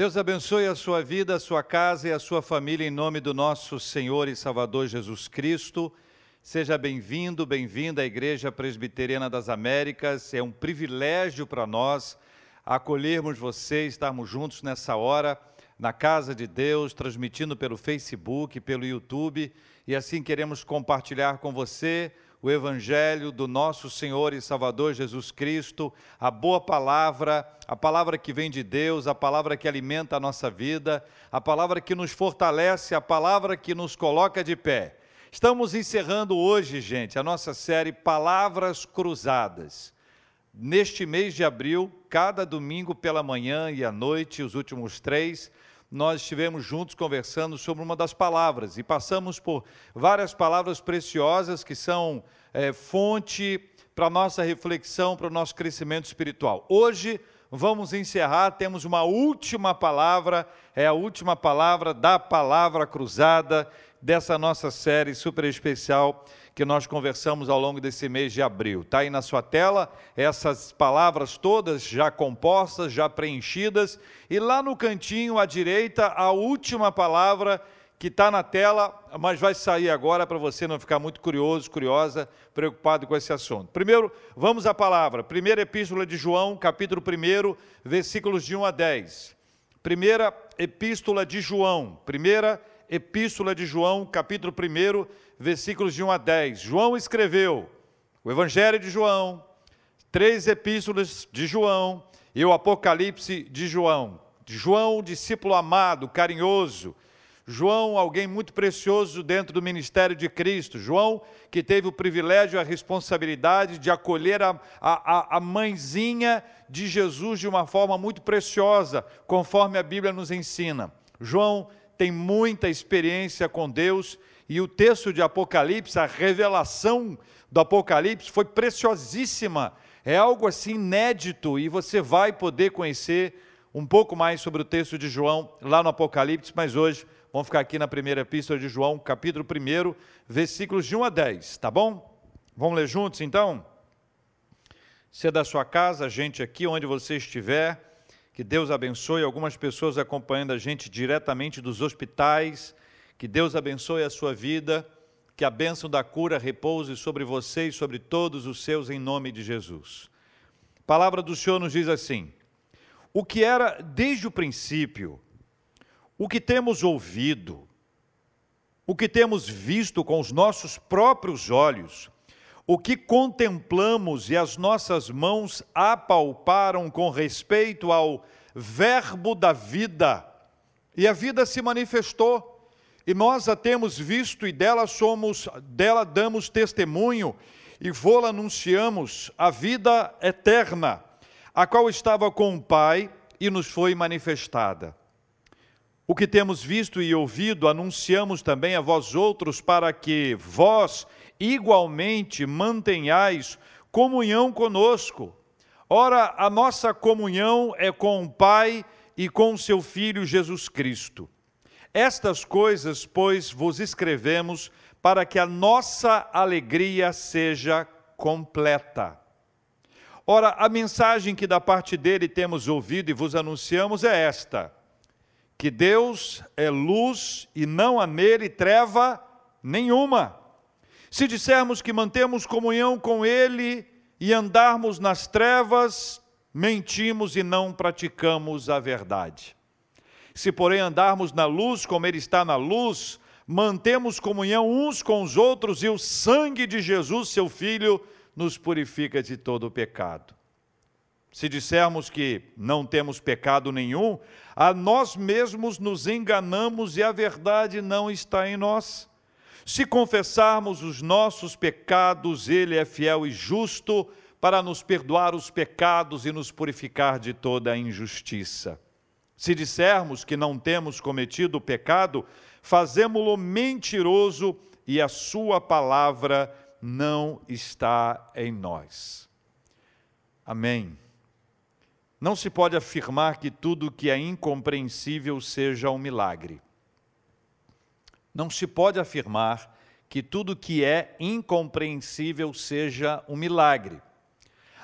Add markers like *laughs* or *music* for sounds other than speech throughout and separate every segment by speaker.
Speaker 1: Deus abençoe a sua vida, a sua casa e a sua família em nome do nosso Senhor e Salvador Jesus Cristo. Seja bem-vindo, bem-vinda à Igreja Presbiteriana das Américas. É um privilégio para nós acolhermos você, estarmos juntos nessa hora na casa de Deus, transmitindo pelo Facebook, pelo YouTube, e assim queremos compartilhar com você o Evangelho do nosso Senhor e Salvador Jesus Cristo, a boa palavra, a palavra que vem de Deus, a palavra que alimenta a nossa vida, a palavra que nos fortalece, a palavra que nos coloca de pé. Estamos encerrando hoje, gente, a nossa série Palavras Cruzadas. Neste mês de abril, cada domingo pela manhã e à noite, os últimos três, nós estivemos juntos conversando sobre uma das palavras e passamos por várias palavras preciosas que são é, fonte para a nossa reflexão, para o nosso crescimento espiritual. Hoje vamos encerrar, temos uma última palavra, é a última palavra da palavra cruzada dessa nossa série super especial que nós conversamos ao longo desse mês de abril. Está aí na sua tela essas palavras todas já compostas, já preenchidas, e lá no cantinho à direita, a última palavra que está na tela, mas vai sair agora para você não ficar muito curioso, curiosa, preocupado com esse assunto. Primeiro, vamos à palavra. Primeira epístola de João, capítulo 1, versículos de 1 a 10. Primeira epístola de João, primeira epístola de João, capítulo 1, versículos de 1 a 10. João escreveu o Evangelho de João, três epístolas de João e o Apocalipse de João. João, discípulo amado, carinhoso. João, alguém muito precioso dentro do ministério de Cristo. João, que teve o privilégio e a responsabilidade de acolher a, a, a mãezinha de Jesus de uma forma muito preciosa, conforme a Bíblia nos ensina. João tem muita experiência com Deus e o texto de Apocalipse, a revelação do Apocalipse foi preciosíssima. É algo assim inédito e você vai poder conhecer um pouco mais sobre o texto de João lá no Apocalipse, mas hoje vamos ficar aqui na primeira epístola de João, capítulo 1, versículos de 1 a 10, tá bom? Vamos ler juntos então? Se é da sua casa, gente aqui onde você estiver, que Deus abençoe. Algumas pessoas acompanhando a gente diretamente dos hospitais, que Deus abençoe a sua vida, que a bênção da cura repouse sobre você e sobre todos os seus, em nome de Jesus. A palavra do Senhor nos diz assim: o que era desde o princípio, o que temos ouvido, o que temos visto com os nossos próprios olhos, o que contemplamos e as nossas mãos apalparam com respeito ao Verbo da vida, e a vida se manifestou e nós a temos visto e dela somos, dela damos testemunho e vô-la anunciamos a vida eterna, a qual estava com o Pai e nos foi manifestada. O que temos visto e ouvido anunciamos também a vós outros para que vós igualmente mantenhais comunhão conosco. Ora, a nossa comunhão é com o Pai e com seu Filho Jesus Cristo. Estas coisas, pois, vos escrevemos para que a nossa alegria seja completa. Ora, a mensagem que da parte dele temos ouvido e vos anunciamos é esta: que Deus é luz e não há nele treva nenhuma. Se dissermos que mantemos comunhão com ele e andarmos nas trevas, mentimos e não praticamos a verdade. Se, porém, andarmos na luz como Ele está na luz, mantemos comunhão uns com os outros e o sangue de Jesus, seu Filho, nos purifica de todo o pecado. Se dissermos que não temos pecado nenhum, a nós mesmos nos enganamos e a verdade não está em nós. Se confessarmos os nossos pecados, Ele é fiel e justo para nos perdoar os pecados e nos purificar de toda a injustiça. Se dissermos que não temos cometido pecado, fazemo-lo mentiroso e a sua palavra não está em nós. Amém. Não se pode afirmar que tudo que é incompreensível seja um milagre. Não se pode afirmar que tudo que é incompreensível seja um milagre.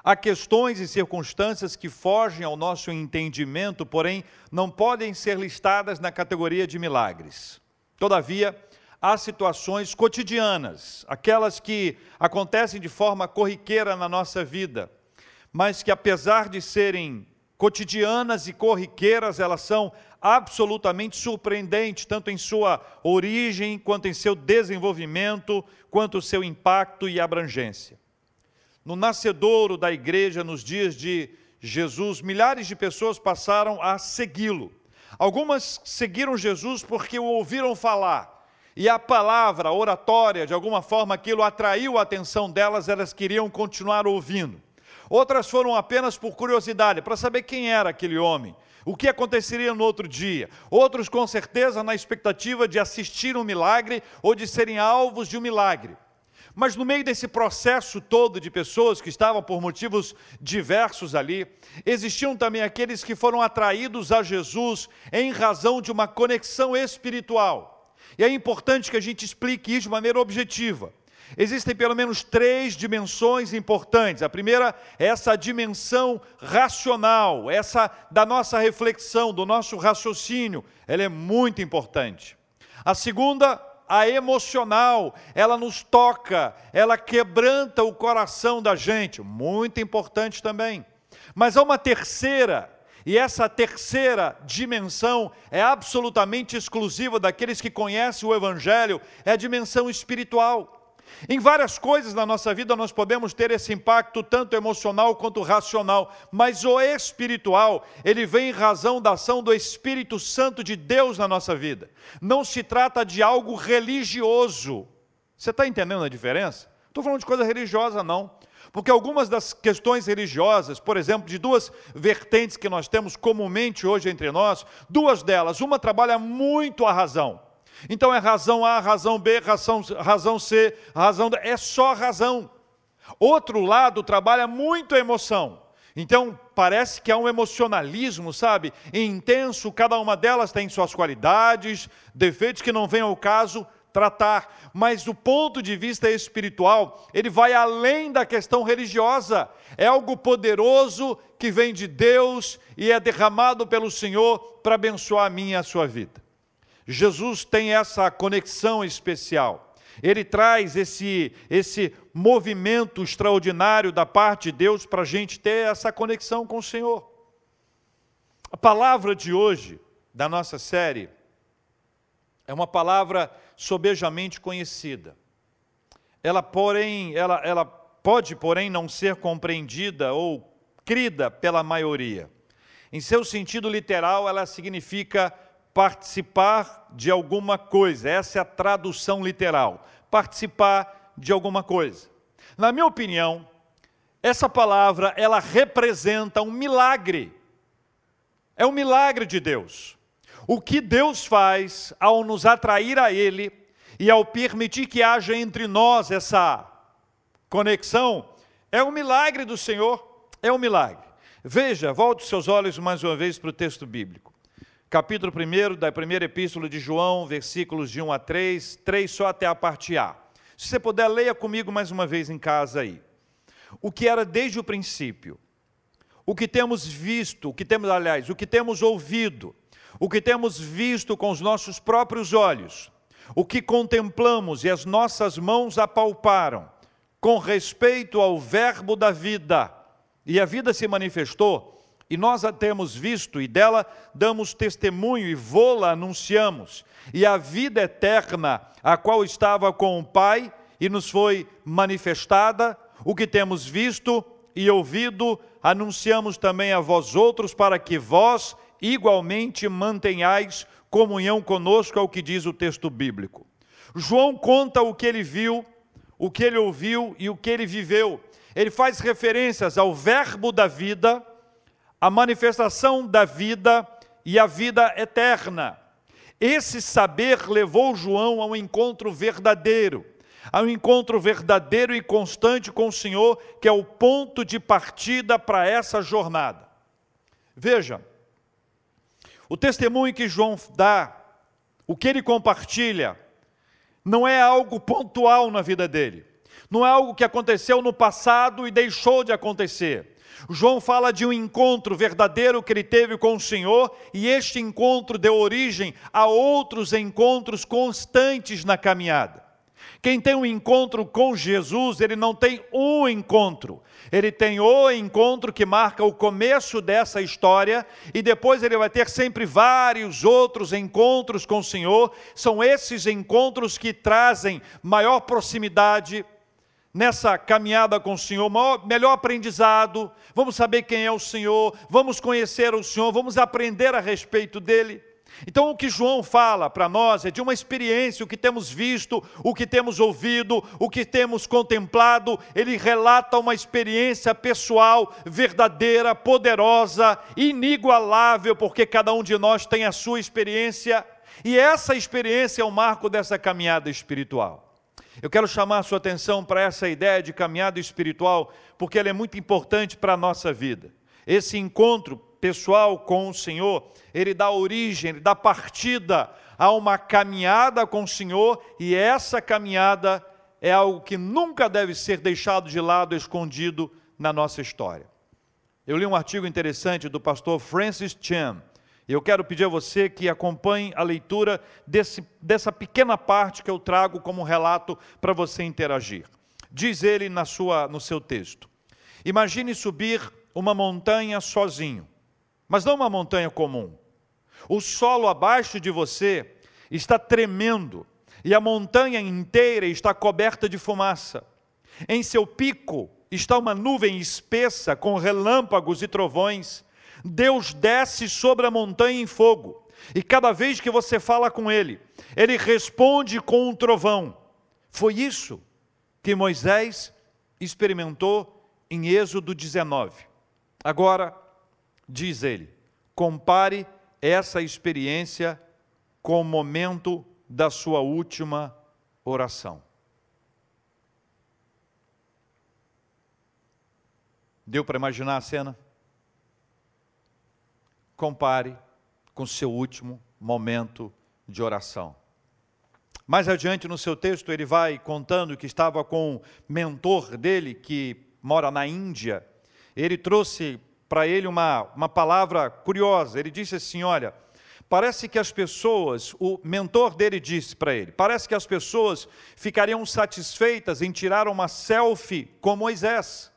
Speaker 1: Há questões e circunstâncias que fogem ao nosso entendimento, porém não podem ser listadas na categoria de milagres. Todavia, há situações cotidianas, aquelas que acontecem de forma corriqueira na nossa vida, mas que apesar de serem cotidianas e corriqueiras, elas são absolutamente surpreendentes, tanto em sua origem, quanto em seu desenvolvimento, quanto seu impacto e abrangência no nascedouro da igreja nos dias de Jesus, milhares de pessoas passaram a segui-lo. Algumas seguiram Jesus porque o ouviram falar, e a palavra, a oratória, de alguma forma aquilo atraiu a atenção delas, elas queriam continuar ouvindo. Outras foram apenas por curiosidade, para saber quem era aquele homem, o que aconteceria no outro dia. Outros, com certeza, na expectativa de assistir um milagre ou de serem alvos de um milagre. Mas no meio desse processo todo de pessoas que estavam por motivos diversos ali, existiam também aqueles que foram atraídos a Jesus em razão de uma conexão espiritual. E é importante que a gente explique isso de maneira objetiva. Existem pelo menos três dimensões importantes. A primeira é essa dimensão racional, essa da nossa reflexão, do nosso raciocínio. Ela é muito importante. A segunda a emocional, ela nos toca, ela quebranta o coração da gente, muito importante também. Mas há uma terceira, e essa terceira dimensão é absolutamente exclusiva daqueles que conhecem o Evangelho, é a dimensão espiritual. Em várias coisas na nossa vida nós podemos ter esse impacto tanto emocional quanto racional, mas o espiritual, ele vem em razão da ação do Espírito Santo de Deus na nossa vida. Não se trata de algo religioso. Você está entendendo a diferença? Estou falando de coisa religiosa, não. Porque algumas das questões religiosas, por exemplo, de duas vertentes que nós temos comumente hoje entre nós, duas delas, uma trabalha muito a razão, então é razão A, razão B, razão, razão C, razão D, é só razão. Outro lado trabalha muito a emoção. Então, parece que há um emocionalismo, sabe? Intenso, cada uma delas tem suas qualidades, defeitos que não vem ao caso tratar. Mas do ponto de vista espiritual, ele vai além da questão religiosa. É algo poderoso que vem de Deus e é derramado pelo Senhor para abençoar a minha e a sua vida. Jesus tem essa conexão especial. Ele traz esse, esse movimento extraordinário da parte de Deus para a gente ter essa conexão com o Senhor. A palavra de hoje, da nossa série, é uma palavra sobejamente conhecida. Ela, porém, ela, ela pode, porém, não ser compreendida ou crida pela maioria. Em seu sentido literal, ela significa participar de alguma coisa. Essa é a tradução literal. Participar de alguma coisa. Na minha opinião, essa palavra ela representa um milagre. É um milagre de Deus. O que Deus faz ao nos atrair a Ele e ao permitir que haja entre nós essa conexão, é um milagre do Senhor, é um milagre. Veja, volte seus olhos mais uma vez para o texto bíblico capítulo 1 da primeira epístola de João, versículos de 1 a 3, 3 só até a parte A. Se você puder, leia comigo mais uma vez em casa aí. O que era desde o princípio, o que temos visto, o que temos, aliás, o que temos ouvido, o que temos visto com os nossos próprios olhos, o que contemplamos e as nossas mãos apalparam, com respeito ao Verbo da vida, e a vida se manifestou e nós a temos visto e dela damos testemunho e vô-la anunciamos. E a vida eterna, a qual estava com o Pai e nos foi manifestada, o que temos visto e ouvido, anunciamos também a vós outros, para que vós igualmente mantenhais comunhão conosco, é o que diz o texto bíblico. João conta o que ele viu, o que ele ouviu e o que ele viveu. Ele faz referências ao verbo da vida, a manifestação da vida e a vida eterna. Esse saber levou João a um encontro verdadeiro, a um encontro verdadeiro e constante com o Senhor, que é o ponto de partida para essa jornada. Veja, o testemunho que João dá, o que ele compartilha, não é algo pontual na vida dele. Não é algo que aconteceu no passado e deixou de acontecer. João fala de um encontro verdadeiro que ele teve com o Senhor, e este encontro deu origem a outros encontros constantes na caminhada. Quem tem um encontro com Jesus, ele não tem um encontro, ele tem o encontro que marca o começo dessa história, e depois ele vai ter sempre vários outros encontros com o Senhor. São esses encontros que trazem maior proximidade, nessa caminhada com o Senhor, maior, melhor aprendizado, vamos saber quem é o Senhor, vamos conhecer o Senhor, vamos aprender a respeito dele. Então, o que João fala para nós é de uma experiência, o que temos visto, o que temos ouvido, o que temos contemplado. Ele relata uma experiência pessoal, verdadeira, poderosa, inigualável, porque cada um de nós tem a sua experiência, e essa experiência é o marco dessa caminhada espiritual. Eu quero chamar a sua atenção para essa ideia de caminhada espiritual, porque ela é muito importante para a nossa vida. Esse encontro pessoal com o Senhor, ele dá origem, ele dá partida a uma caminhada com o Senhor, e essa caminhada é algo que nunca deve ser deixado de lado, escondido na nossa história. Eu li um artigo interessante do pastor Francis Chan, eu quero pedir a você que acompanhe a leitura desse, dessa pequena parte que eu trago como relato para você interagir. Diz ele na sua, no seu texto: Imagine subir uma montanha sozinho, mas não uma montanha comum. O solo abaixo de você está tremendo e a montanha inteira está coberta de fumaça. Em seu pico está uma nuvem espessa com relâmpagos e trovões Deus desce sobre a montanha em fogo, e cada vez que você fala com ele, ele responde com um trovão. Foi isso que Moisés experimentou em Êxodo 19. Agora, diz ele, compare essa experiência com o momento da sua última oração. Deu para imaginar a cena? Compare com seu último momento de oração. Mais adiante no seu texto, ele vai contando que estava com um mentor dele, que mora na Índia. Ele trouxe para ele uma, uma palavra curiosa. Ele disse assim: Olha, parece que as pessoas, o mentor dele disse para ele, parece que as pessoas ficariam satisfeitas em tirar uma selfie com Moisés.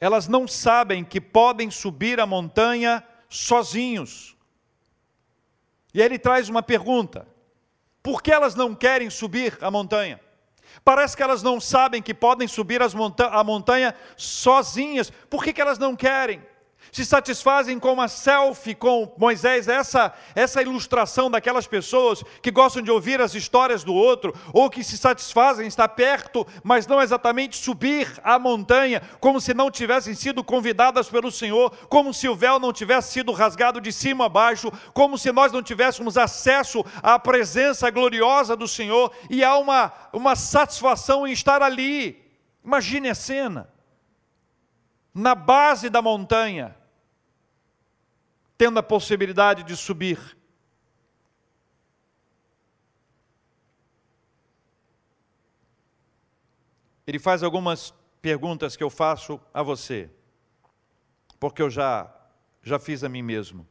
Speaker 1: Elas não sabem que podem subir a montanha sozinhos. E aí ele traz uma pergunta: por que elas não querem subir a montanha? Parece que elas não sabem que podem subir monta a montanha sozinhas. Por que, que elas não querem? Se satisfazem com uma selfie com Moisés, essa, essa ilustração daquelas pessoas que gostam de ouvir as histórias do outro, ou que se satisfazem estar perto, mas não exatamente subir a montanha, como se não tivessem sido convidadas pelo Senhor, como se o véu não tivesse sido rasgado de cima a baixo, como se nós não tivéssemos acesso à presença gloriosa do Senhor, e há uma, uma satisfação em estar ali. Imagine a cena. Na base da montanha, tendo a possibilidade de subir. Ele faz algumas perguntas que eu faço a você, porque eu já já fiz a mim mesmo.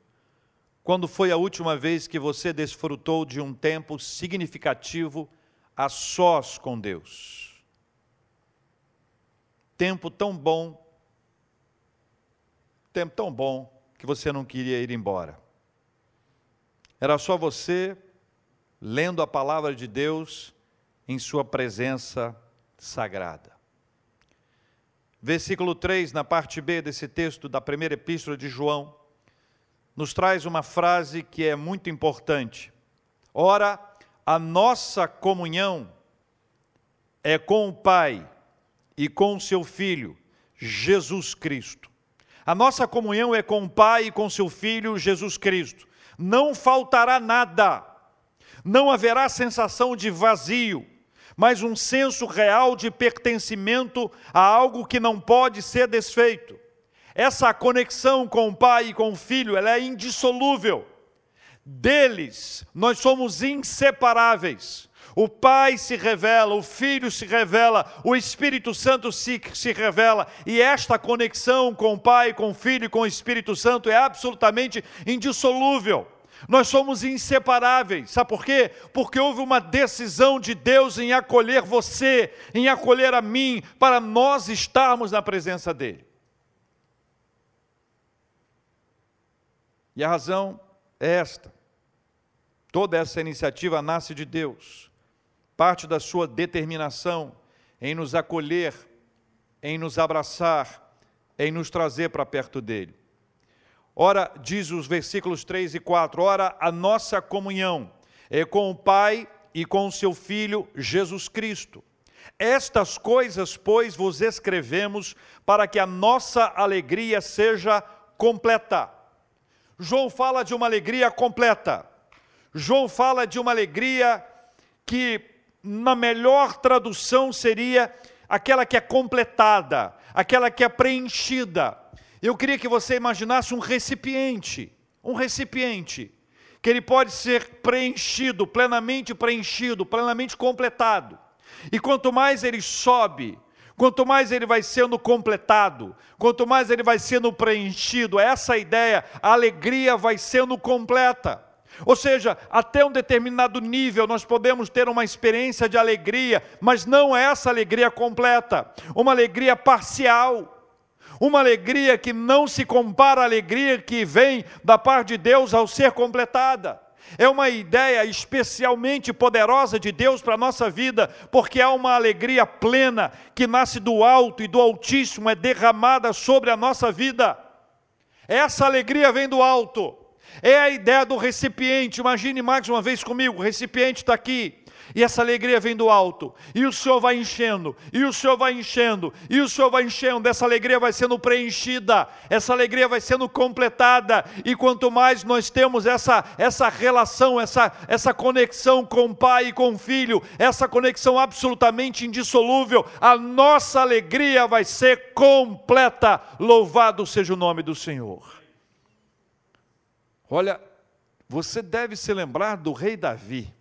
Speaker 1: Quando foi a última vez que você desfrutou de um tempo significativo a sós com Deus? Tempo tão bom, tempo tão bom que você não queria ir embora. Era só você lendo a palavra de Deus em sua presença sagrada. Versículo 3, na parte B desse texto da primeira epístola de João, nos traz uma frase que é muito importante. Ora, a nossa comunhão é com o Pai e com o seu Filho, Jesus Cristo. A nossa comunhão é com o Pai e com seu Filho Jesus Cristo. Não faltará nada, não haverá sensação de vazio, mas um senso real de pertencimento a algo que não pode ser desfeito. Essa conexão com o Pai e com o Filho, ela é indissolúvel. Deles, nós somos inseparáveis. O Pai se revela, o Filho se revela, o Espírito Santo se, se revela, e esta conexão com o Pai, com o Filho e com o Espírito Santo é absolutamente indissolúvel. Nós somos inseparáveis, sabe por quê? Porque houve uma decisão de Deus em acolher você, em acolher a mim, para nós estarmos na presença dEle. E a razão é esta: toda essa iniciativa nasce de Deus parte da sua determinação em nos acolher, em nos abraçar, em nos trazer para perto dele. Ora, diz os versículos 3 e 4, ora, a nossa comunhão é com o Pai e com o seu Filho Jesus Cristo. Estas coisas, pois, vos escrevemos para que a nossa alegria seja completa. João fala de uma alegria completa. João fala de uma alegria que na melhor tradução seria aquela que é completada, aquela que é preenchida. Eu queria que você imaginasse um recipiente, um recipiente, que ele pode ser preenchido, plenamente preenchido, plenamente completado. E quanto mais ele sobe, quanto mais ele vai sendo completado, quanto mais ele vai sendo preenchido, essa ideia, a alegria vai sendo completa. Ou seja, até um determinado nível nós podemos ter uma experiência de alegria, mas não é essa alegria completa, uma alegria parcial. Uma alegria que não se compara à alegria que vem da parte de Deus ao ser completada. É uma ideia especialmente poderosa de Deus para a nossa vida, porque há uma alegria plena que nasce do alto e do Altíssimo, é derramada sobre a nossa vida. Essa alegria vem do alto. É a ideia do recipiente. Imagine mais uma vez comigo: o recipiente está aqui. E essa alegria vem do alto, e o Senhor vai enchendo, e o Senhor vai enchendo, e o Senhor vai enchendo, essa alegria vai sendo preenchida, essa alegria vai sendo completada, e quanto mais nós temos essa, essa relação, essa, essa conexão com o Pai e com o Filho, essa conexão absolutamente indissolúvel, a nossa alegria vai ser completa. Louvado seja o nome do Senhor. Olha, você deve se lembrar do rei Davi.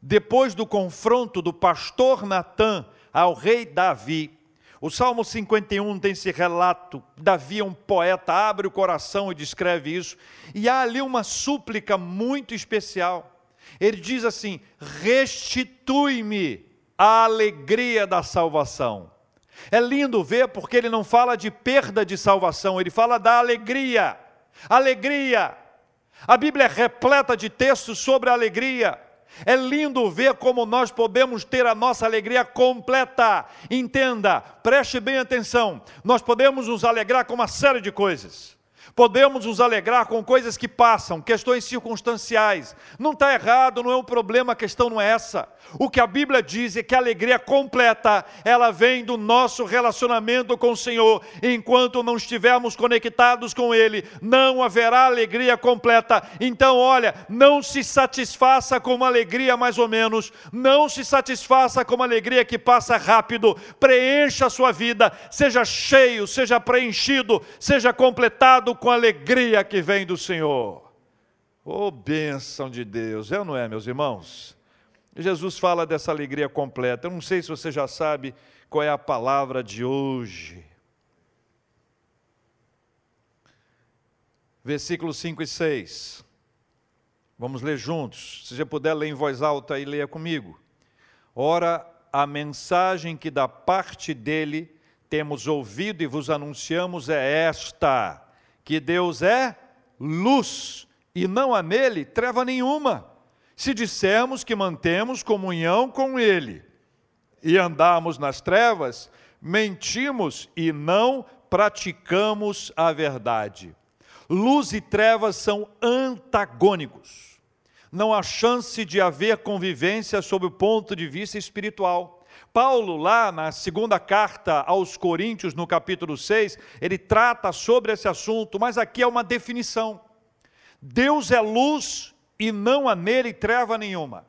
Speaker 1: Depois do confronto do pastor Natã ao rei Davi, o Salmo 51 tem esse relato. Davi é um poeta, abre o coração e descreve isso. E há ali uma súplica muito especial. Ele diz assim: Restitui-me a alegria da salvação. É lindo ver porque ele não fala de perda de salvação, ele fala da alegria alegria. A Bíblia é repleta de textos sobre alegria. É lindo ver como nós podemos ter a nossa alegria completa. Entenda, preste bem atenção. Nós podemos nos alegrar com uma série de coisas. Podemos nos alegrar com coisas que passam, questões circunstanciais. Não está errado, não é um problema, a questão não é essa. O que a Bíblia diz é que a alegria completa, ela vem do nosso relacionamento com o Senhor. Enquanto não estivermos conectados com Ele, não haverá alegria completa. Então, olha, não se satisfaça com uma alegria mais ou menos, não se satisfaça com uma alegria que passa rápido. Preencha a sua vida, seja cheio, seja preenchido, seja completado com a alegria que vem do Senhor. Oh, bênção de Deus, é ou não é, meus irmãos? Jesus fala dessa alegria completa. Eu não sei se você já sabe qual é a palavra de hoje. Versículos 5 e 6. Vamos ler juntos. Se você puder ler em voz alta e leia comigo. Ora, a mensagem que da parte dele temos ouvido e vos anunciamos é esta: que Deus é luz e não há nele treva nenhuma se dissermos que mantemos comunhão com Ele e andamos nas trevas, mentimos e não praticamos a verdade. Luz e trevas são antagônicos. Não há chance de haver convivência sob o ponto de vista espiritual. Paulo, lá na segunda carta aos Coríntios, no capítulo 6, ele trata sobre esse assunto, mas aqui é uma definição. Deus é luz e não há nele treva nenhuma.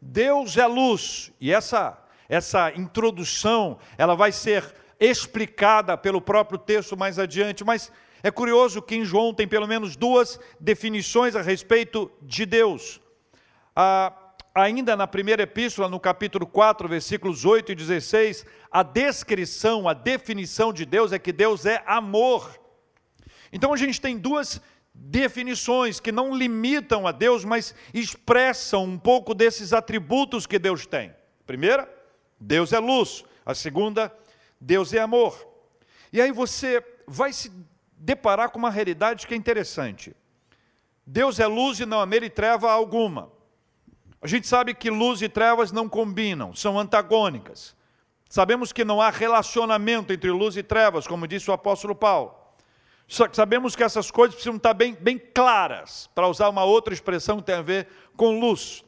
Speaker 1: Deus é luz, e essa, essa introdução, ela vai ser explicada pelo próprio texto mais adiante, mas é curioso que em João tem pelo menos duas definições a respeito de Deus. ah, ainda na primeira epístola, no capítulo 4, versículos 8 e 16, a descrição, a definição de Deus é que Deus é amor. Então a gente tem duas definições que não limitam a Deus, mas expressam um pouco desses atributos que Deus tem. Primeira, Deus é luz. A segunda, Deus é amor. E aí você vai se deparar com uma realidade que é interessante. Deus é luz e não há nele treva alguma. A gente sabe que luz e trevas não combinam, são antagônicas. Sabemos que não há relacionamento entre luz e trevas, como disse o apóstolo Paulo. Sabemos que essas coisas precisam estar bem, bem claras, para usar uma outra expressão que tem a ver com luz.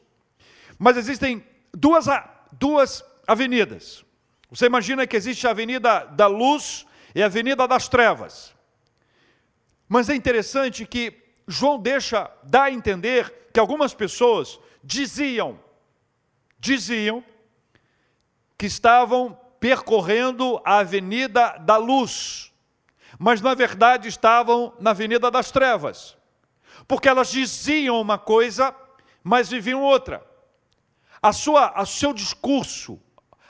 Speaker 1: Mas existem duas, duas avenidas. Você imagina que existe a avenida da luz e a avenida das trevas. Mas é interessante que João deixa, dá a entender que algumas pessoas diziam, diziam que estavam percorrendo a avenida da luz, mas na verdade estavam na avenida das trevas, porque elas diziam uma coisa, mas viviam outra. A sua, a seu discurso,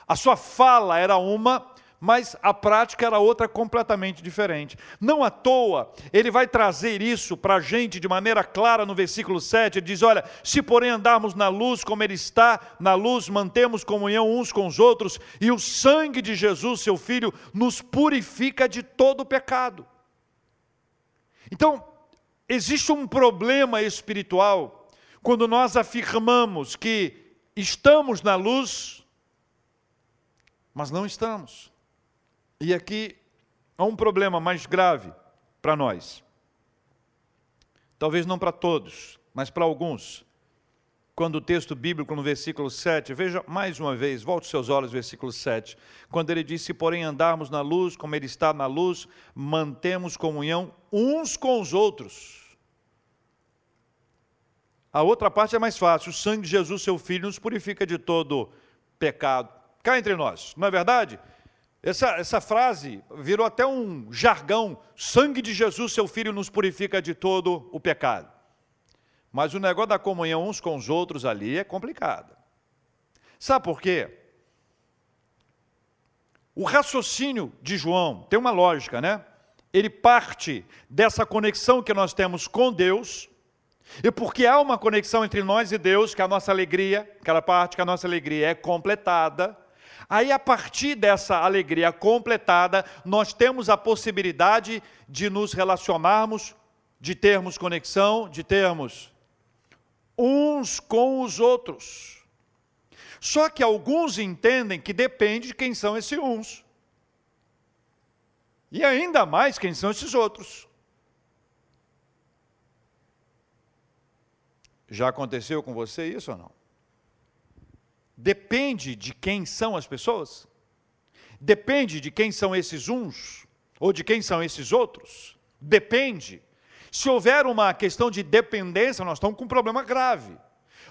Speaker 1: a sua fala era uma, mas a prática era outra completamente diferente. Não à toa, ele vai trazer isso para a gente de maneira clara no versículo 7. Ele diz: Olha, se porém andarmos na luz como ele está, na luz mantemos comunhão uns com os outros, e o sangue de Jesus, seu Filho, nos purifica de todo pecado. Então, existe um problema espiritual quando nós afirmamos que estamos na luz, mas não estamos. E aqui há um problema mais grave para nós. Talvez não para todos, mas para alguns. Quando o texto bíblico, no versículo 7, veja mais uma vez, volte seus olhos, versículo 7, quando ele diz: Se porém andarmos na luz, como ele está na luz, mantemos comunhão uns com os outros. A outra parte é mais fácil: o sangue de Jesus, seu filho, nos purifica de todo pecado. Cá entre nós, não é verdade? Essa, essa frase virou até um jargão: sangue de Jesus, seu filho, nos purifica de todo o pecado. Mas o negócio da comunhão uns com os outros ali é complicado. Sabe por quê? O raciocínio de João tem uma lógica, né? Ele parte dessa conexão que nós temos com Deus, e porque há uma conexão entre nós e Deus, que a nossa alegria, aquela parte que a nossa alegria é completada, Aí, a partir dessa alegria completada, nós temos a possibilidade de nos relacionarmos, de termos conexão, de termos uns com os outros. Só que alguns entendem que depende de quem são esses uns. E ainda mais quem são esses outros. Já aconteceu com você isso ou não? Depende de quem são as pessoas? Depende de quem são esses uns? Ou de quem são esses outros? Depende. Se houver uma questão de dependência, nós estamos com um problema grave.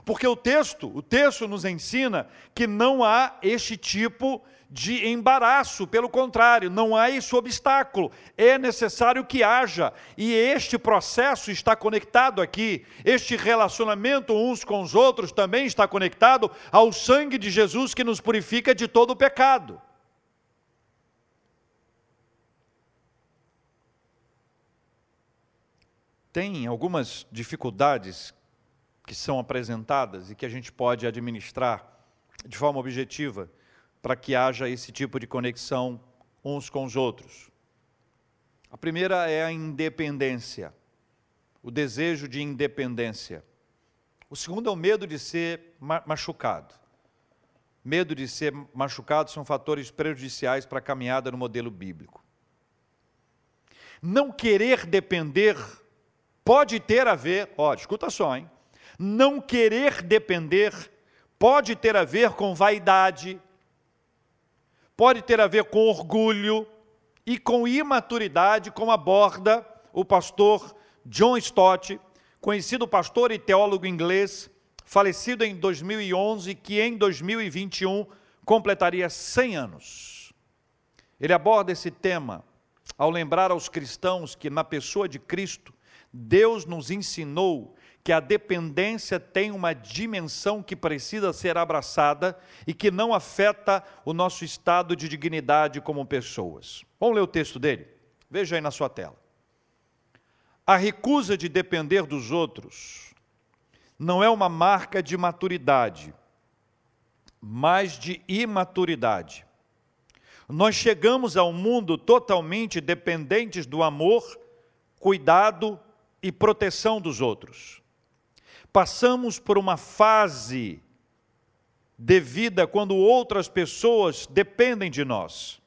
Speaker 1: Porque o texto, o texto nos ensina que não há este tipo de embaraço, pelo contrário, não há esse obstáculo. É necessário que haja, e este processo está conectado aqui. Este relacionamento uns com os outros também está conectado ao sangue de Jesus que nos purifica de todo o pecado. Tem algumas dificuldades que são apresentadas e que a gente pode administrar de forma objetiva para que haja esse tipo de conexão uns com os outros. A primeira é a independência, o desejo de independência. O segundo é o medo de ser machucado. Medo de ser machucado são fatores prejudiciais para a caminhada no modelo bíblico. Não querer depender pode ter a ver, ó, escuta só, hein? Não querer depender pode ter a ver com vaidade, pode ter a ver com orgulho e com imaturidade, como aborda o pastor John Stott, conhecido pastor e teólogo inglês, falecido em 2011, que em 2021 completaria 100 anos. Ele aborda esse tema ao lembrar aos cristãos que na pessoa de Cristo, Deus nos ensinou que a dependência tem uma dimensão que precisa ser abraçada e que não afeta o nosso estado de dignidade como pessoas. Vamos ler o texto dele? Veja aí na sua tela. A recusa de depender dos outros não é uma marca de maturidade, mas de imaturidade. Nós chegamos ao mundo totalmente dependentes do amor, cuidado e proteção dos outros. Passamos por uma fase de vida quando outras pessoas dependem de nós.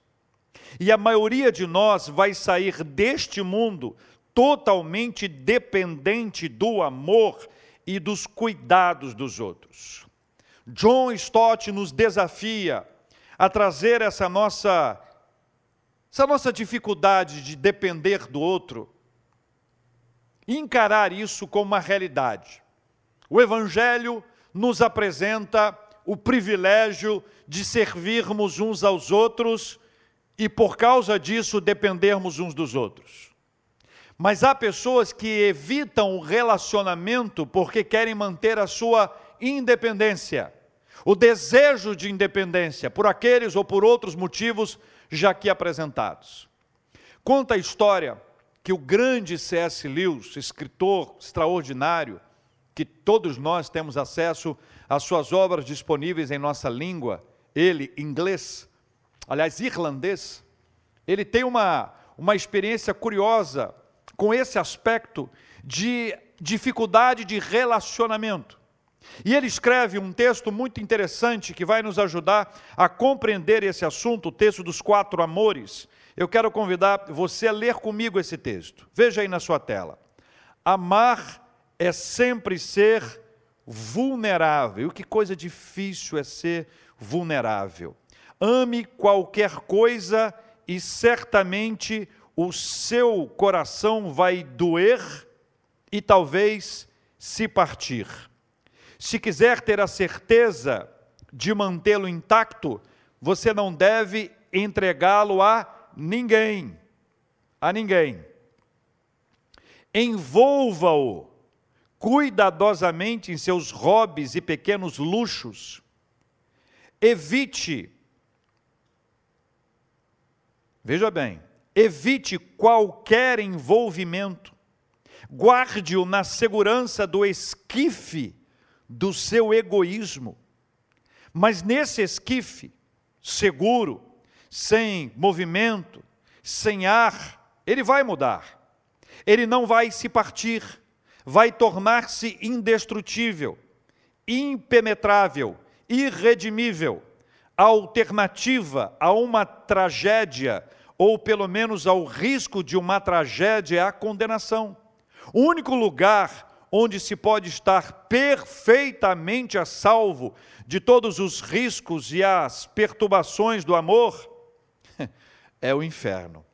Speaker 1: E a maioria de nós vai sair deste mundo totalmente dependente do amor e dos cuidados dos outros. John Stott nos desafia a trazer essa nossa essa nossa dificuldade de depender do outro encarar isso como uma realidade. O evangelho nos apresenta o privilégio de servirmos uns aos outros e por causa disso dependermos uns dos outros. Mas há pessoas que evitam o relacionamento porque querem manter a sua independência, o desejo de independência, por aqueles ou por outros motivos já aqui apresentados. Conta a história que o grande C.S. Lewis, escritor extraordinário, que todos nós temos acesso às suas obras disponíveis em nossa língua, ele, inglês, aliás, irlandês, ele tem uma, uma experiência curiosa com esse aspecto de dificuldade de relacionamento. E ele escreve um texto muito interessante que vai nos ajudar a compreender esse assunto, o texto dos quatro amores. Eu quero convidar você a ler comigo esse texto. Veja aí na sua tela. Amar é sempre ser vulnerável. Que coisa difícil é ser vulnerável. Ame qualquer coisa e certamente o seu coração vai doer e talvez se partir. Se quiser ter a certeza de mantê-lo intacto, você não deve entregá-lo a ninguém. A ninguém. Envolva-o cuidadosamente em seus hobbies e pequenos luxos. Evite, veja bem, evite qualquer envolvimento, guarde-o na segurança do esquife do seu egoísmo. Mas nesse esquife, seguro, sem movimento, sem ar, ele vai mudar. Ele não vai se partir, vai tornar-se indestrutível, impenetrável, irredimível, alternativa a uma tragédia ou pelo menos ao risco de uma tragédia, é a condenação. O único lugar onde se pode estar perfeitamente a salvo de todos os riscos e as perturbações do amor *laughs* é o inferno.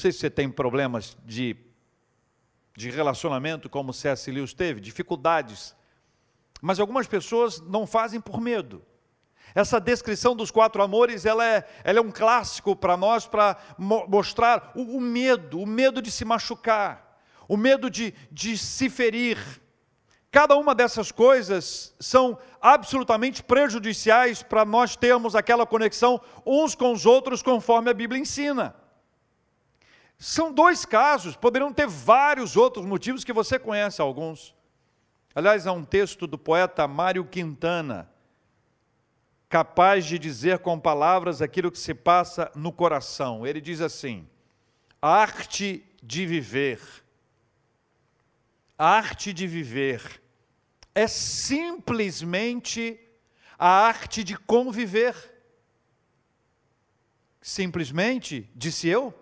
Speaker 1: Sei se você tem problemas de, de relacionamento como C.S. Lewis teve, dificuldades, mas algumas pessoas não fazem por medo. Essa descrição dos quatro amores, ela é, ela é um clássico para nós, para mo mostrar o, o, medo, o medo de se machucar, o medo de, de se ferir. Cada uma dessas coisas são absolutamente prejudiciais para nós termos aquela conexão uns com os outros, conforme a Bíblia ensina. São dois casos, poderiam ter vários outros motivos que você conhece alguns. Aliás, há um texto do poeta Mário Quintana, capaz de dizer com palavras aquilo que se passa no coração. Ele diz assim: a arte de viver, a arte de viver é simplesmente a arte de conviver. Simplesmente, disse eu,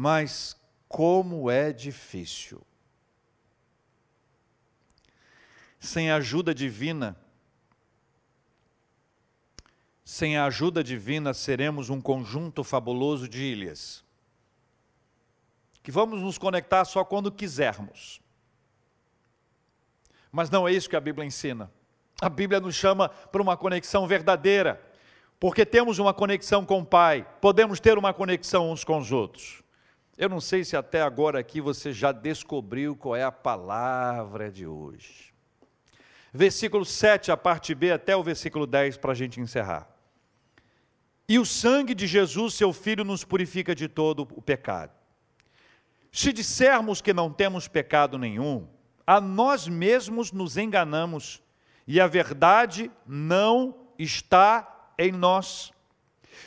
Speaker 1: mas como é difícil. Sem a ajuda divina, sem a ajuda divina, seremos um conjunto fabuloso de ilhas, que vamos nos conectar só quando quisermos. Mas não é isso que a Bíblia ensina. A Bíblia nos chama para uma conexão verdadeira, porque temos uma conexão com o Pai, podemos ter uma conexão uns com os outros. Eu não sei se até agora aqui você já descobriu qual é a palavra de hoje. Versículo 7, a parte B, até o versículo 10, para a gente encerrar. E o sangue de Jesus, seu Filho, nos purifica de todo o pecado. Se dissermos que não temos pecado nenhum, a nós mesmos nos enganamos e a verdade não está em nós.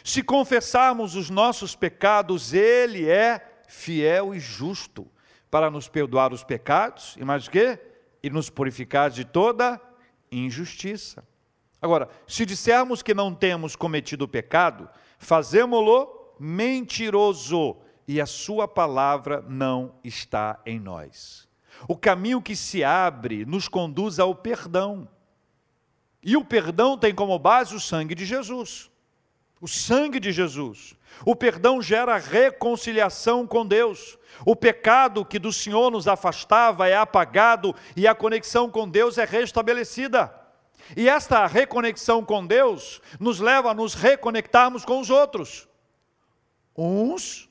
Speaker 1: Se confessarmos os nossos pecados, Ele é fiel e justo para nos perdoar os pecados e mais o quê? E nos purificar de toda injustiça. Agora, se dissermos que não temos cometido pecado, fazemo-lo mentiroso e a sua palavra não está em nós. O caminho que se abre nos conduz ao perdão. E o perdão tem como base o sangue de Jesus o sangue de Jesus. O perdão gera reconciliação com Deus. O pecado que do Senhor nos afastava é apagado e a conexão com Deus é restabelecida. E esta reconexão com Deus nos leva a nos reconectarmos com os outros, uns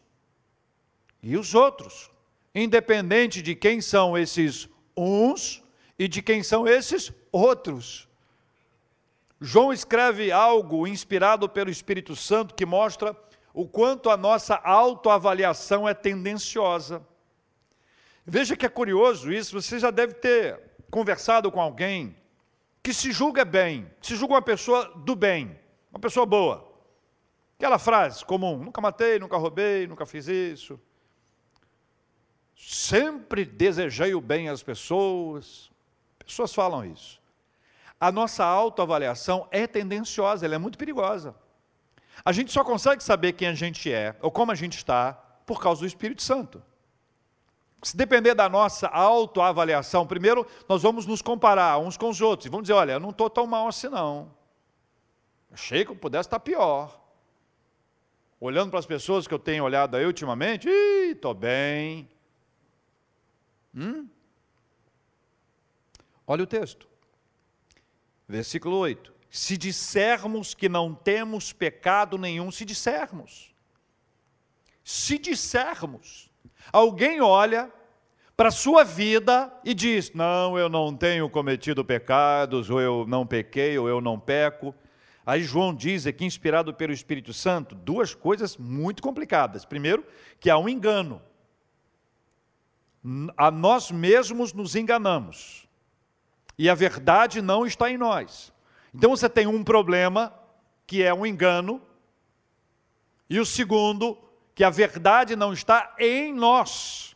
Speaker 1: e os outros, independente de quem são esses uns e de quem são esses outros. João escreve algo inspirado pelo Espírito Santo que mostra o quanto a nossa autoavaliação é tendenciosa. Veja que é curioso isso, você já deve ter conversado com alguém que se julga bem, se julga uma pessoa do bem, uma pessoa boa. Aquela frase comum: nunca matei, nunca roubei, nunca fiz isso. Sempre desejei o bem às pessoas. Pessoas falam isso a nossa autoavaliação é tendenciosa, ela é muito perigosa. A gente só consegue saber quem a gente é ou como a gente está por causa do Espírito Santo. Se depender da nossa autoavaliação, primeiro nós vamos nos comparar uns com os outros e vamos dizer: olha, eu não estou tão mal assim não. Achei que eu pudesse estar pior. Olhando para as pessoas que eu tenho olhado aí ultimamente, estou bem. Hum? Olha o texto. Versículo 8: Se dissermos que não temos pecado nenhum, se dissermos, se dissermos, alguém olha para a sua vida e diz: Não, eu não tenho cometido pecados, ou eu não pequei, ou eu não peco. Aí João diz aqui, inspirado pelo Espírito Santo, duas coisas muito complicadas. Primeiro, que há um engano. A nós mesmos nos enganamos e a verdade não está em nós. Então você tem um problema, que é um engano, e o segundo, que a verdade não está em nós.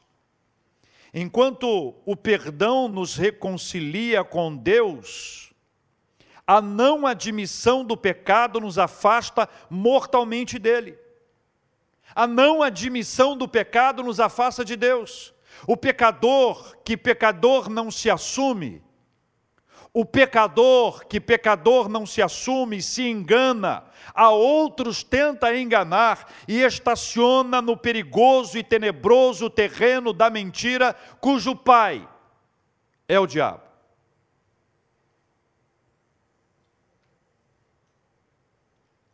Speaker 1: Enquanto o perdão nos reconcilia com Deus, a não admissão do pecado nos afasta mortalmente dele. A não admissão do pecado nos afasta de Deus. O pecador que pecador não se assume, o pecador, que pecador não se assume, se engana, a outros tenta enganar e estaciona no perigoso e tenebroso terreno da mentira, cujo pai é o diabo.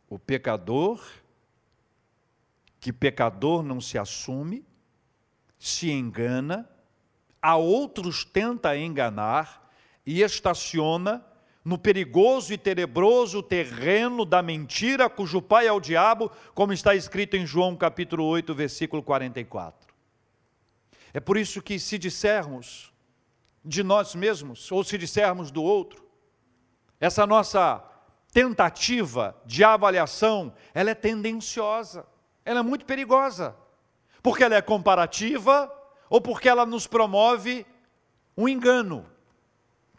Speaker 1: O pecador, que pecador não se assume, se engana, a outros tenta enganar, e estaciona no perigoso e tenebroso terreno da mentira, cujo pai é o diabo, como está escrito em João capítulo 8, versículo 44. É por isso que se dissermos de nós mesmos, ou se dissermos do outro, essa nossa tentativa de avaliação, ela é tendenciosa, ela é muito perigosa, porque ela é comparativa ou porque ela nos promove um engano.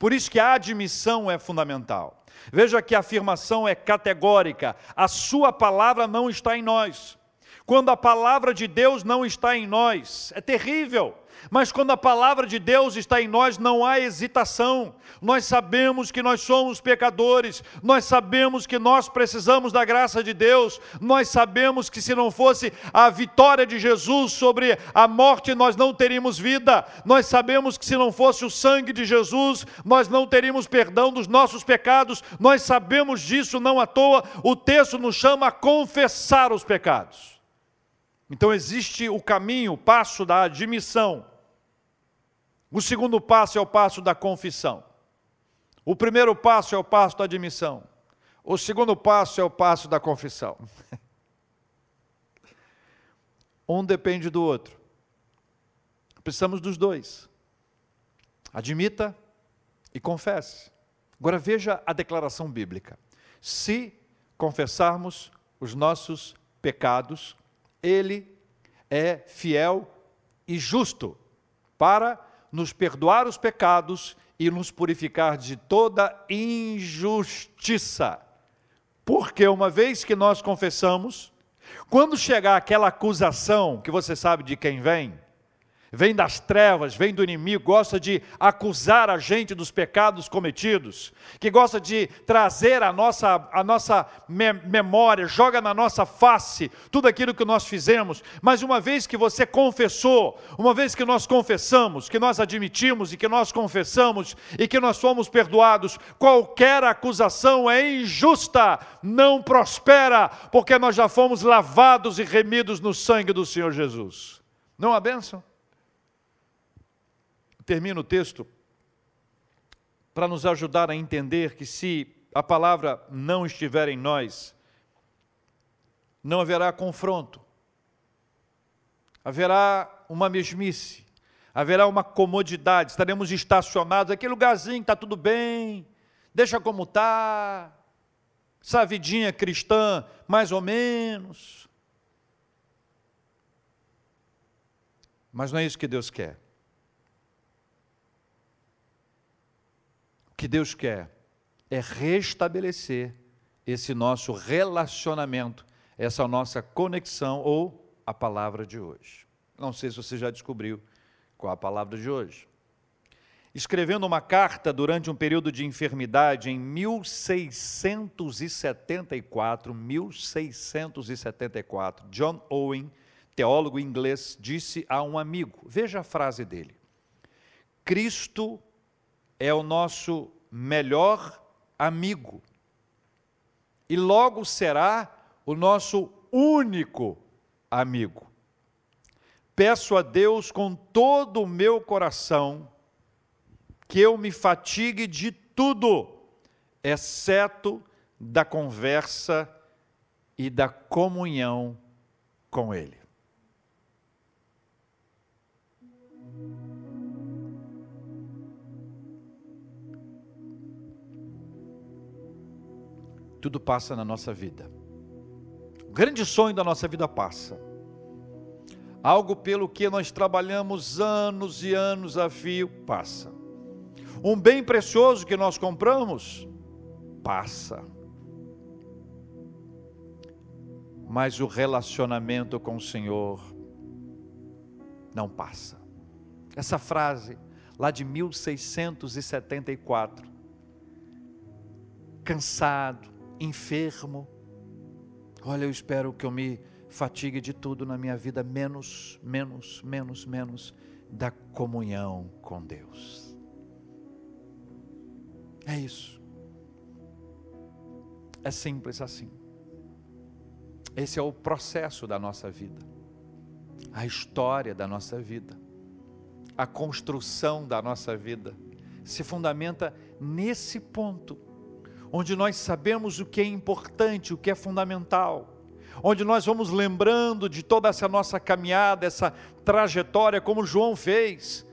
Speaker 1: Por isso que a admissão é fundamental. Veja que a afirmação é categórica: a sua palavra não está em nós. Quando a palavra de Deus não está em nós, é terrível. Mas quando a palavra de Deus está em nós, não há hesitação. Nós sabemos que nós somos pecadores, nós sabemos que nós precisamos da graça de Deus, nós sabemos que se não fosse a vitória de Jesus sobre a morte, nós não teríamos vida. Nós sabemos que se não fosse o sangue de Jesus, nós não teríamos perdão dos nossos pecados. Nós sabemos disso não à toa. O texto nos chama a confessar os pecados. Então existe o caminho, o passo da admissão. O segundo passo é o passo da confissão. O primeiro passo é o passo da admissão. O segundo passo é o passo da confissão. *laughs* Um depende do outro. Precisamos dos dois. Admita e confesse. Agora veja a declaração bíblica. Se confessarmos os nossos pecados, Ele é fiel e justo para nos perdoar os pecados e nos purificar de toda injustiça. Porque uma vez que nós confessamos, quando chegar aquela acusação, que você sabe de quem vem, vem das trevas, vem do inimigo, gosta de acusar a gente dos pecados cometidos, que gosta de trazer a nossa, a nossa memória, joga na nossa face tudo aquilo que nós fizemos, mas uma vez que você confessou, uma vez que nós confessamos, que nós admitimos e que nós confessamos e que nós fomos perdoados, qualquer acusação é injusta, não prospera, porque nós já fomos lavados e remidos no sangue do Senhor Jesus. Não há bênção? Termino o texto para nos ajudar a entender que se a palavra não estiver em nós, não haverá confronto, haverá uma mesmice, haverá uma comodidade, estaremos estacionados, aquele lugarzinho está tudo bem, deixa como está, essa vidinha cristã, mais ou menos. Mas não é isso que Deus quer. Que Deus quer é restabelecer esse nosso relacionamento, essa nossa conexão ou a palavra de hoje. Não sei se você já descobriu qual a palavra de hoje. Escrevendo uma carta durante um período de enfermidade em 1674, 1674, John Owen, teólogo inglês, disse a um amigo: veja a frase dele. Cristo é o nosso melhor amigo e logo será o nosso único amigo. Peço a Deus com todo o meu coração que eu me fatigue de tudo, exceto da conversa e da comunhão com Ele. Tudo passa na nossa vida. O grande sonho da nossa vida passa. Algo pelo que nós trabalhamos anos e anos a fio passa. Um bem precioso que nós compramos passa. Mas o relacionamento com o Senhor não passa. Essa frase lá de 1674 cansado, enfermo. Olha, eu espero que eu me fatigue de tudo na minha vida, menos, menos, menos, menos da comunhão com Deus. É isso. É simples assim. Esse é o processo da nossa vida, a história da nossa vida, a construção da nossa vida se fundamenta nesse ponto onde nós sabemos o que é importante, o que é fundamental, onde nós vamos lembrando de toda essa nossa caminhada, essa trajetória, como João fez,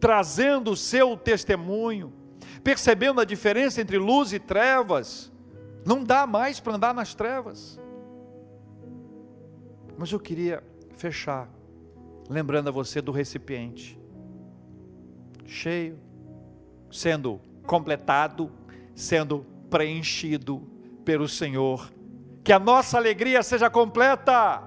Speaker 1: trazendo o seu testemunho, percebendo a diferença entre luz e trevas. Não dá mais para andar nas trevas. Mas eu queria fechar, lembrando a você do recipiente, cheio, sendo completado, sendo preenchido pelo Senhor. Que a nossa alegria seja completa,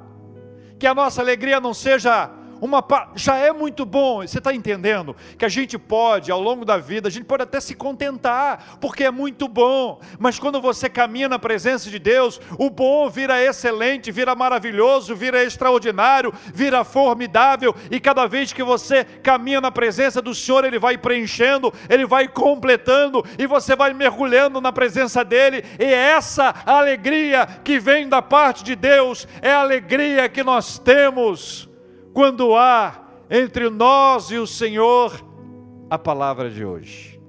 Speaker 1: que a nossa alegria não seja uma já é muito bom. Você está entendendo que a gente pode, ao longo da vida, a gente pode até se contentar, porque é muito bom. Mas quando você caminha na presença de Deus, o bom vira excelente, vira maravilhoso, vira extraordinário, vira formidável. E cada vez que você caminha na presença do Senhor, Ele vai preenchendo, Ele vai completando, e você vai mergulhando na presença dEle. E essa alegria que vem da parte de Deus é a alegria que nós temos quando há entre nós e o Senhor a palavra de hoje.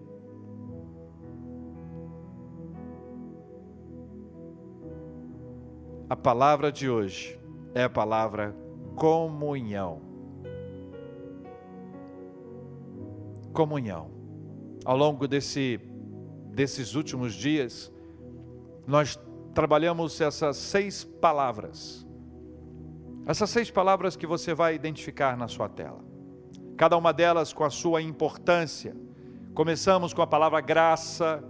Speaker 1: A palavra de hoje é a palavra comunhão. Comunhão. Ao longo desse, desses últimos dias, nós trabalhamos essas seis palavras essas seis palavras que você vai identificar na sua tela. Cada uma delas com a sua importância. Começamos com a palavra graça,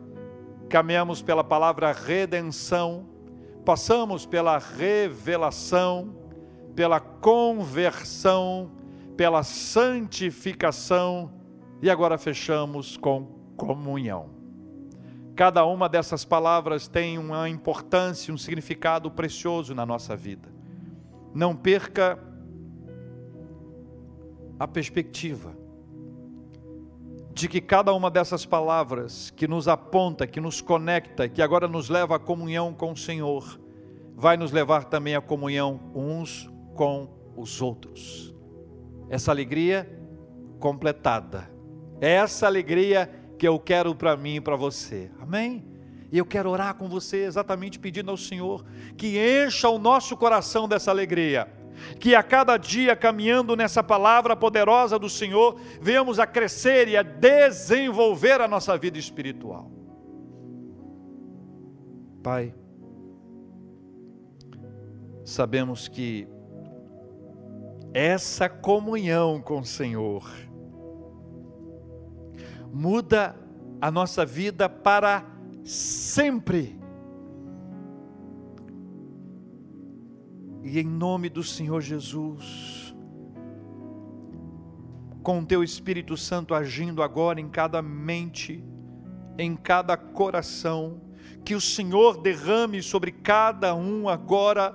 Speaker 1: caminhamos pela palavra redenção, passamos pela revelação, pela conversão, pela santificação e agora fechamos com comunhão. Cada uma dessas palavras tem uma importância, um significado precioso na nossa vida não perca a perspectiva de que cada uma dessas palavras que nos aponta, que nos conecta, que agora nos leva à comunhão com o Senhor, vai nos levar também à comunhão uns com os outros. Essa alegria completada. É essa alegria que eu quero para mim e para você. Amém? E eu quero orar com você exatamente pedindo ao Senhor que encha o nosso coração dessa alegria. Que a cada dia caminhando nessa palavra poderosa do Senhor, venhamos a crescer e a desenvolver a nossa vida espiritual. Pai, sabemos que essa comunhão com o Senhor muda a nossa vida para sempre. E em nome do Senhor Jesus, com teu Espírito Santo agindo agora em cada mente, em cada coração, que o Senhor derrame sobre cada um agora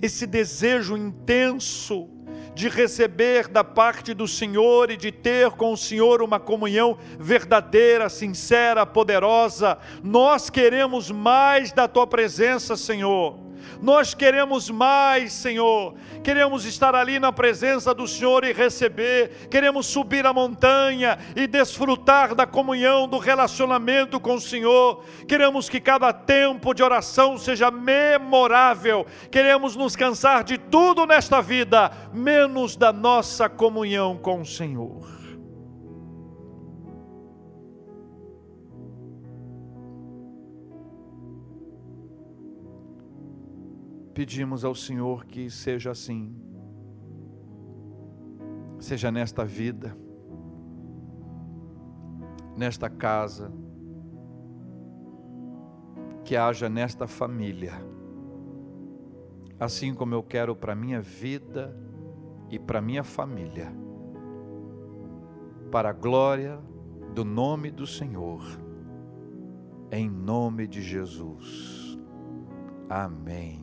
Speaker 1: esse desejo intenso de receber da parte do Senhor e de ter com o Senhor uma comunhão verdadeira, sincera, poderosa. Nós queremos mais da tua presença, Senhor. Nós queremos mais, Senhor. Queremos estar ali na presença do Senhor e receber. Queremos subir a montanha e desfrutar da comunhão, do relacionamento com o Senhor. Queremos que cada tempo de oração seja memorável. Queremos nos cansar de tudo nesta vida, menos da nossa comunhão com o Senhor. Pedimos ao Senhor que seja assim, seja nesta vida, nesta casa, que haja nesta família, assim como eu quero para minha vida e para minha família, para a glória do nome do Senhor, em nome de Jesus. Amém.